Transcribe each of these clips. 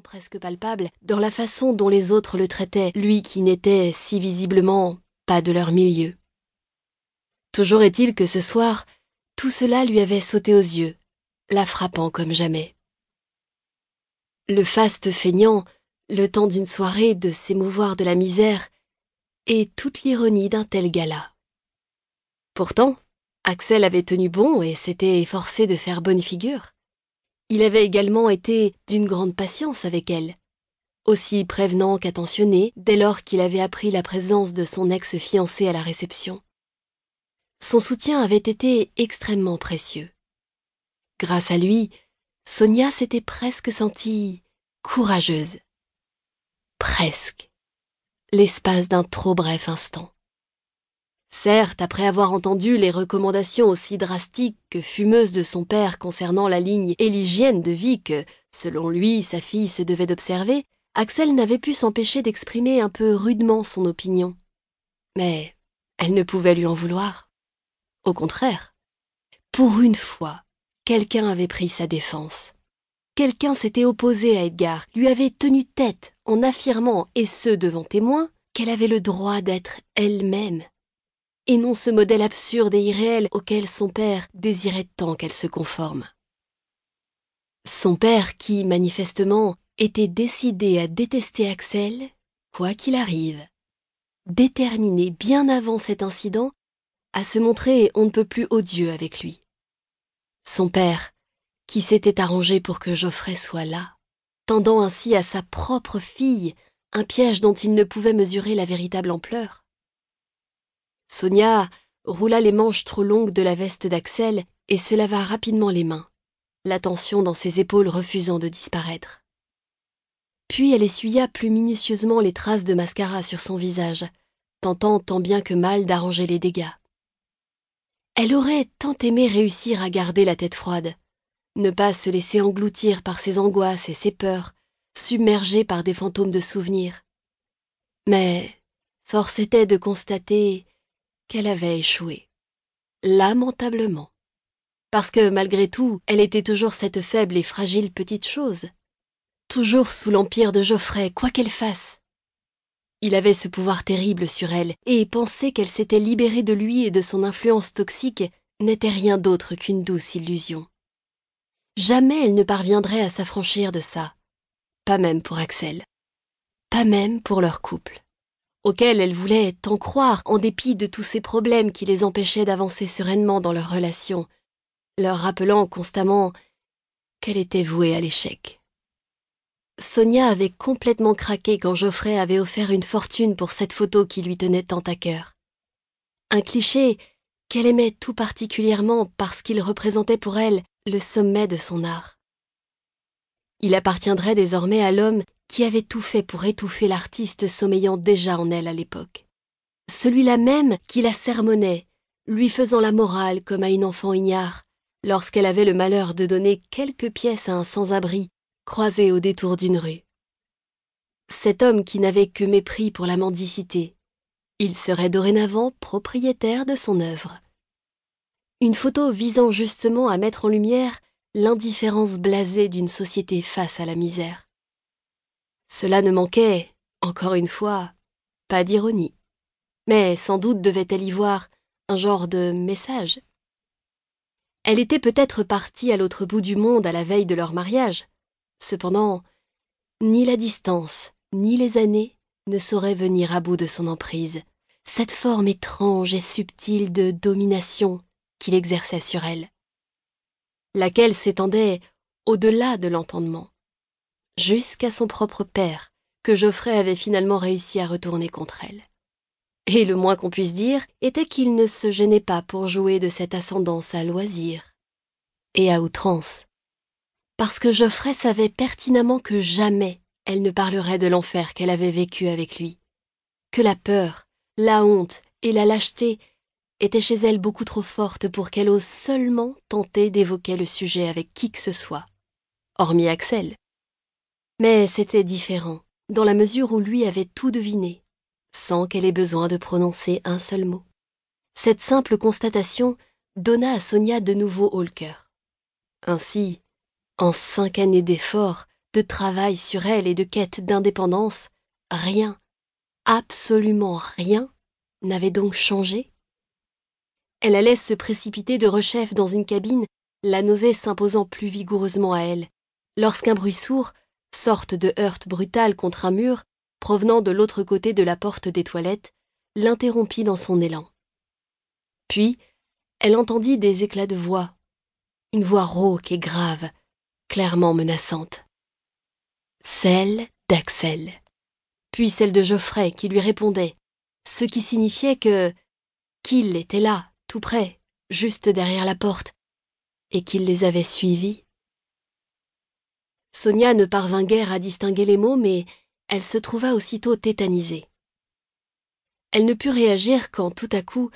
presque palpable dans la façon dont les autres le traitaient, lui qui n'était si visiblement pas de leur milieu. Toujours est-il que ce soir, tout cela lui avait sauté aux yeux, la frappant comme jamais. Le faste feignant, le temps d'une soirée de s'émouvoir de la misère, et toute l'ironie d'un tel gala. Pourtant, Axel avait tenu bon et s'était efforcé de faire bonne figure. Il avait également été d'une grande patience avec elle, aussi prévenant qu'attentionné dès lors qu'il avait appris la présence de son ex-fiancé à la réception. Son soutien avait été extrêmement précieux. Grâce à lui, Sonia s'était presque sentie courageuse. Presque. L'espace d'un trop bref instant. Certes, après avoir entendu les recommandations aussi drastiques que fumeuses de son père concernant la ligne et l'hygiène de vie que, selon lui, sa fille se devait d'observer, Axel n'avait pu s'empêcher d'exprimer un peu rudement son opinion. Mais elle ne pouvait lui en vouloir. Au contraire, pour une fois, quelqu'un avait pris sa défense. Quelqu'un s'était opposé à Edgar, lui avait tenu tête en affirmant, et ce devant témoins, qu'elle avait le droit d'être elle-même et non ce modèle absurde et irréel auquel son père désirait tant qu'elle se conforme. Son père qui, manifestement, était décidé à détester Axel, quoi qu'il arrive, déterminé bien avant cet incident à se montrer on ne peut plus odieux avec lui. Son père, qui s'était arrangé pour que Geoffrey soit là, tendant ainsi à sa propre fille un piège dont il ne pouvait mesurer la véritable ampleur. Sonia roula les manches trop longues de la veste d'Axel et se lava rapidement les mains, la tension dans ses épaules refusant de disparaître. Puis elle essuya plus minutieusement les traces de mascara sur son visage, tentant tant bien que mal d'arranger les dégâts. Elle aurait tant aimé réussir à garder la tête froide, ne pas se laisser engloutir par ses angoisses et ses peurs, submergée par des fantômes de souvenirs. Mais force était de constater qu'elle avait échoué. Lamentablement. Parce que malgré tout, elle était toujours cette faible et fragile petite chose. Toujours sous l'empire de Geoffrey, quoi qu'elle fasse. Il avait ce pouvoir terrible sur elle, et penser qu'elle s'était libérée de lui et de son influence toxique n'était rien d'autre qu'une douce illusion. Jamais elle ne parviendrait à s'affranchir de ça. Pas même pour Axel. Pas même pour leur couple auquel elle voulait tant croire en dépit de tous ces problèmes qui les empêchaient d'avancer sereinement dans leur relation, leur rappelant constamment qu'elle était vouée à l'échec. Sonia avait complètement craqué quand Geoffrey avait offert une fortune pour cette photo qui lui tenait tant à cœur. Un cliché qu'elle aimait tout particulièrement parce qu'il représentait pour elle le sommet de son art. Il appartiendrait désormais à l'homme qui avait tout fait pour étouffer l'artiste sommeillant déjà en elle à l'époque. Celui-là même qui la sermonnait, lui faisant la morale comme à une enfant ignare, lorsqu'elle avait le malheur de donner quelques pièces à un sans-abri croisé au détour d'une rue. Cet homme qui n'avait que mépris pour la mendicité, il serait dorénavant propriétaire de son œuvre. Une photo visant justement à mettre en lumière l'indifférence blasée d'une société face à la misère. Cela ne manquait, encore une fois, pas d'ironie. Mais sans doute devait-elle y voir un genre de message. Elle était peut-être partie à l'autre bout du monde à la veille de leur mariage. Cependant, ni la distance, ni les années ne sauraient venir à bout de son emprise, cette forme étrange et subtile de domination qu'il exerçait sur elle, laquelle s'étendait au-delà de l'entendement jusqu'à son propre père, que Geoffrey avait finalement réussi à retourner contre elle. Et le moins qu'on puisse dire était qu'il ne se gênait pas pour jouer de cette ascendance à loisir et à outrance, parce que Geoffrey savait pertinemment que jamais elle ne parlerait de l'enfer qu'elle avait vécu avec lui, que la peur, la honte et la lâcheté étaient chez elle beaucoup trop fortes pour qu'elle ose seulement tenter d'évoquer le sujet avec qui que ce soit, hormis Axel. Mais c'était différent, dans la mesure où lui avait tout deviné, sans qu'elle ait besoin de prononcer un seul mot. Cette simple constatation donna à Sonia de nouveau haut le cœur. Ainsi, en cinq années d'efforts, de travail sur elle et de quête d'indépendance, rien, absolument rien, n'avait donc changé Elle allait se précipiter de rechef dans une cabine, la nausée s'imposant plus vigoureusement à elle, lorsqu'un bruit sourd, sorte de heurte brutale contre un mur, provenant de l'autre côté de la porte des toilettes, l'interrompit dans son élan. Puis, elle entendit des éclats de voix, une voix rauque et grave, clairement menaçante. Celle d'Axel, puis celle de Geoffrey qui lui répondait, ce qui signifiait que qu'il était là, tout près, juste derrière la porte, et qu'il les avait suivis. Sonia ne parvint guère à distinguer les mots, mais elle se trouva aussitôt tétanisée. Elle ne put réagir quand tout à coup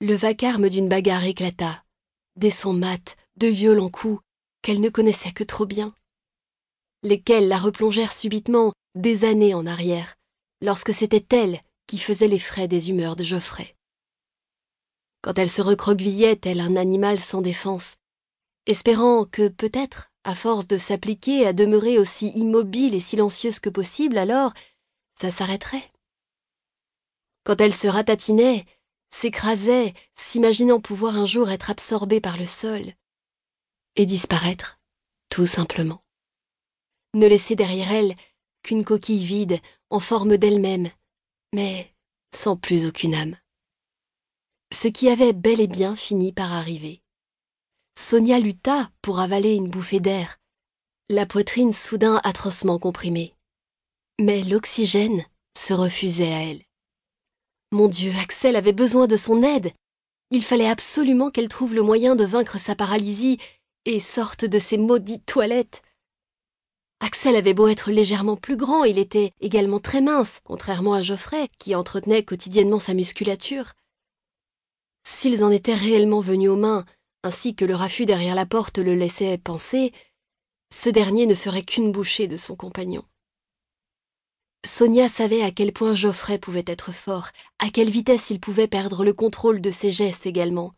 le vacarme d'une bagarre éclata, des sons mats, de violents coups qu'elle ne connaissait que trop bien, lesquels la replongèrent subitement des années en arrière, lorsque c'était elle qui faisait les frais des humeurs de Geoffrey. Quand elle se recroquevillait tel un animal sans défense, espérant que peut-être, à force de s'appliquer à demeurer aussi immobile et silencieuse que possible, alors ça s'arrêterait. Quand elle se ratatinait, s'écrasait, s'imaginant pouvoir un jour être absorbée par le sol, et disparaître, tout simplement. Ne laisser derrière elle qu'une coquille vide, en forme d'elle-même, mais sans plus aucune âme. Ce qui avait bel et bien fini par arriver. Sonia lutta pour avaler une bouffée d'air, la poitrine soudain atrocement comprimée. Mais l'oxygène se refusait à elle. Mon Dieu, Axel avait besoin de son aide. Il fallait absolument qu'elle trouve le moyen de vaincre sa paralysie et sorte de ces maudites toilettes. Axel avait beau être légèrement plus grand, il était également très mince, contrairement à Geoffrey, qui entretenait quotidiennement sa musculature. S'ils en étaient réellement venus aux mains, ainsi que le raffut derrière la porte le laissait penser, ce dernier ne ferait qu'une bouchée de son compagnon. Sonia savait à quel point Geoffrey pouvait être fort, à quelle vitesse il pouvait perdre le contrôle de ses gestes également,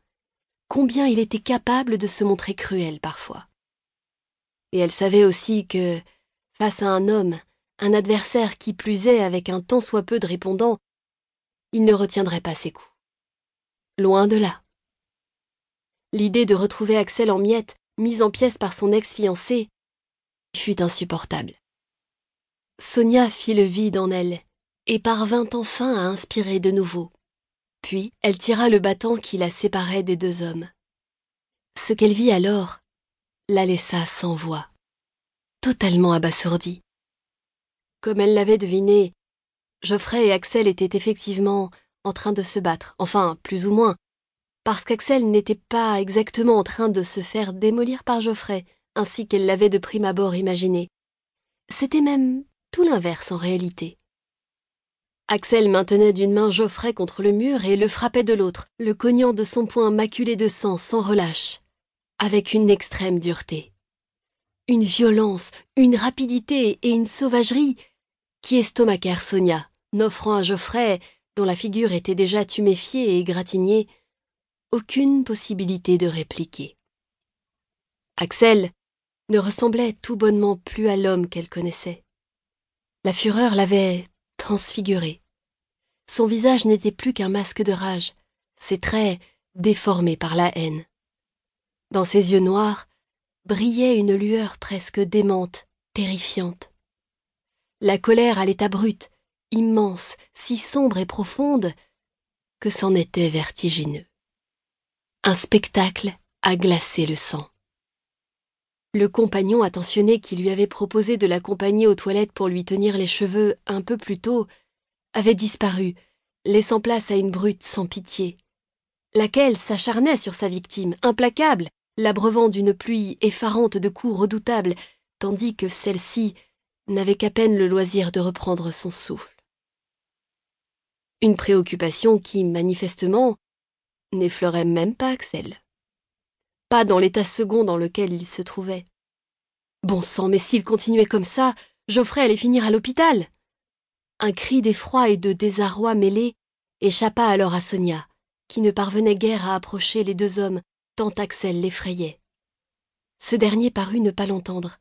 combien il était capable de se montrer cruel parfois. Et elle savait aussi que, face à un homme, un adversaire qui plus est avec un tant soit peu de répondants, il ne retiendrait pas ses coups. Loin de là. L'idée de retrouver Axel en miettes, mise en pièces par son ex-fiancé, fut insupportable. Sonia fit le vide en elle, et parvint enfin à inspirer de nouveau. Puis elle tira le bâton qui la séparait des deux hommes. Ce qu'elle vit alors la laissa sans voix, totalement abasourdie. Comme elle l'avait deviné, Geoffrey et Axel étaient effectivement en train de se battre, enfin plus ou moins, parce qu'Axel n'était pas exactement en train de se faire démolir par Geoffrey, ainsi qu'elle l'avait de prime abord imaginé. C'était même tout l'inverse en réalité. Axel maintenait d'une main Geoffrey contre le mur et le frappait de l'autre, le cognant de son poing maculé de sang sans relâche avec une extrême dureté. Une violence, une rapidité et une sauvagerie qui estomacèrent Sonia, n'offrant à Geoffrey, dont la figure était déjà tuméfiée et égratignée, aucune possibilité de répliquer. Axel ne ressemblait tout bonnement plus à l'homme qu'elle connaissait. La fureur l'avait transfiguré. Son visage n'était plus qu'un masque de rage, ses traits déformés par la haine. Dans ses yeux noirs brillait une lueur presque démente, terrifiante. La colère à l'état brut, immense, si sombre et profonde, que c'en était vertigineux. Un spectacle a glacé le sang. Le compagnon attentionné qui lui avait proposé de l'accompagner aux toilettes pour lui tenir les cheveux un peu plus tôt avait disparu, laissant place à une brute sans pitié, laquelle s'acharnait sur sa victime, implacable, l'abreuvant d'une pluie effarante de coups redoutables, tandis que celle-ci n'avait qu'à peine le loisir de reprendre son souffle. Une préoccupation qui, manifestement, n'effleurait même pas Axel. Pas dans l'état second dans lequel il se trouvait. Bon sang, mais s'il continuait comme ça, Geoffrey allait finir à l'hôpital. Un cri d'effroi et de désarroi mêlé échappa alors à Sonia, qui ne parvenait guère à approcher les deux hommes tant Axel l'effrayait. Ce dernier parut ne pas l'entendre,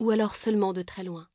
ou alors seulement de très loin.